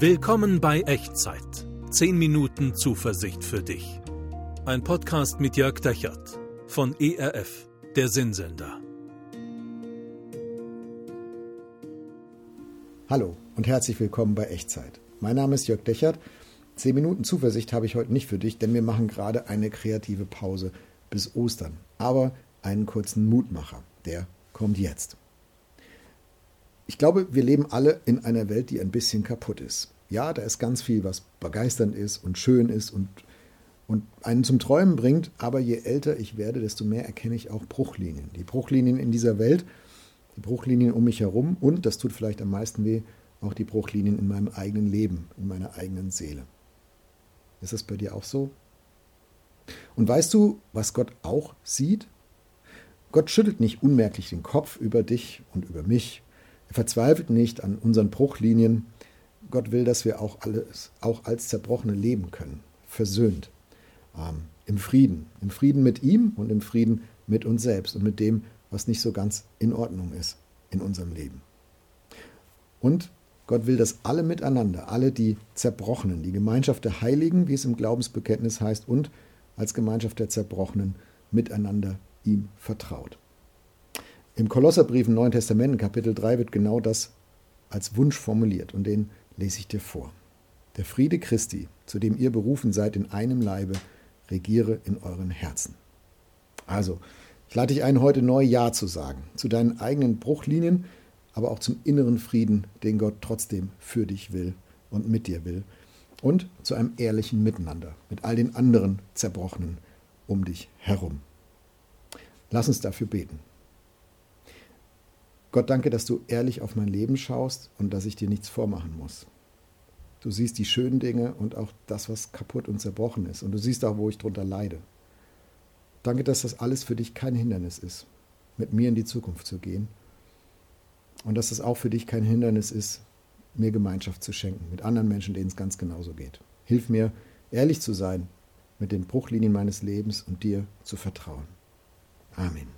Willkommen bei Echtzeit. 10 Minuten Zuversicht für dich. Ein Podcast mit Jörg Dechert von ERF, der Sinnsender. Hallo und herzlich willkommen bei Echtzeit. Mein Name ist Jörg Dechert. 10 Minuten Zuversicht habe ich heute nicht für dich, denn wir machen gerade eine kreative Pause bis Ostern. Aber einen kurzen Mutmacher, der kommt jetzt. Ich glaube, wir leben alle in einer Welt, die ein bisschen kaputt ist. Ja, da ist ganz viel, was begeisternd ist und schön ist und, und einen zum Träumen bringt, aber je älter ich werde, desto mehr erkenne ich auch Bruchlinien. Die Bruchlinien in dieser Welt, die Bruchlinien um mich herum und, das tut vielleicht am meisten weh, auch die Bruchlinien in meinem eigenen Leben, in meiner eigenen Seele. Ist das bei dir auch so? Und weißt du, was Gott auch sieht? Gott schüttelt nicht unmerklich den Kopf über dich und über mich er verzweifelt nicht an unseren Bruchlinien. Gott will, dass wir auch alles, auch als Zerbrochene leben können, versöhnt, ähm, im Frieden, im Frieden mit ihm und im Frieden mit uns selbst und mit dem, was nicht so ganz in Ordnung ist in unserem Leben. Und Gott will, dass alle miteinander, alle die Zerbrochenen, die Gemeinschaft der Heiligen, wie es im Glaubensbekenntnis heißt, und als Gemeinschaft der Zerbrochenen miteinander ihm vertraut. Im Kolosserbrief im Neuen Testament, Kapitel 3, wird genau das als Wunsch formuliert und den lese ich dir vor. Der Friede Christi, zu dem ihr berufen seid in einem Leibe, regiere in euren Herzen. Also, ich lade dich ein, heute neu Ja zu sagen, zu deinen eigenen Bruchlinien, aber auch zum inneren Frieden, den Gott trotzdem für dich will und mit dir will. Und zu einem ehrlichen Miteinander mit all den anderen Zerbrochenen um dich herum. Lass uns dafür beten. Gott, danke, dass du ehrlich auf mein Leben schaust und dass ich dir nichts vormachen muss. Du siehst die schönen Dinge und auch das, was kaputt und zerbrochen ist. Und du siehst auch, wo ich drunter leide. Danke, dass das alles für dich kein Hindernis ist, mit mir in die Zukunft zu gehen. Und dass es auch für dich kein Hindernis ist, mir Gemeinschaft zu schenken, mit anderen Menschen, denen es ganz genauso geht. Hilf mir, ehrlich zu sein mit den Bruchlinien meines Lebens und dir zu vertrauen. Amen.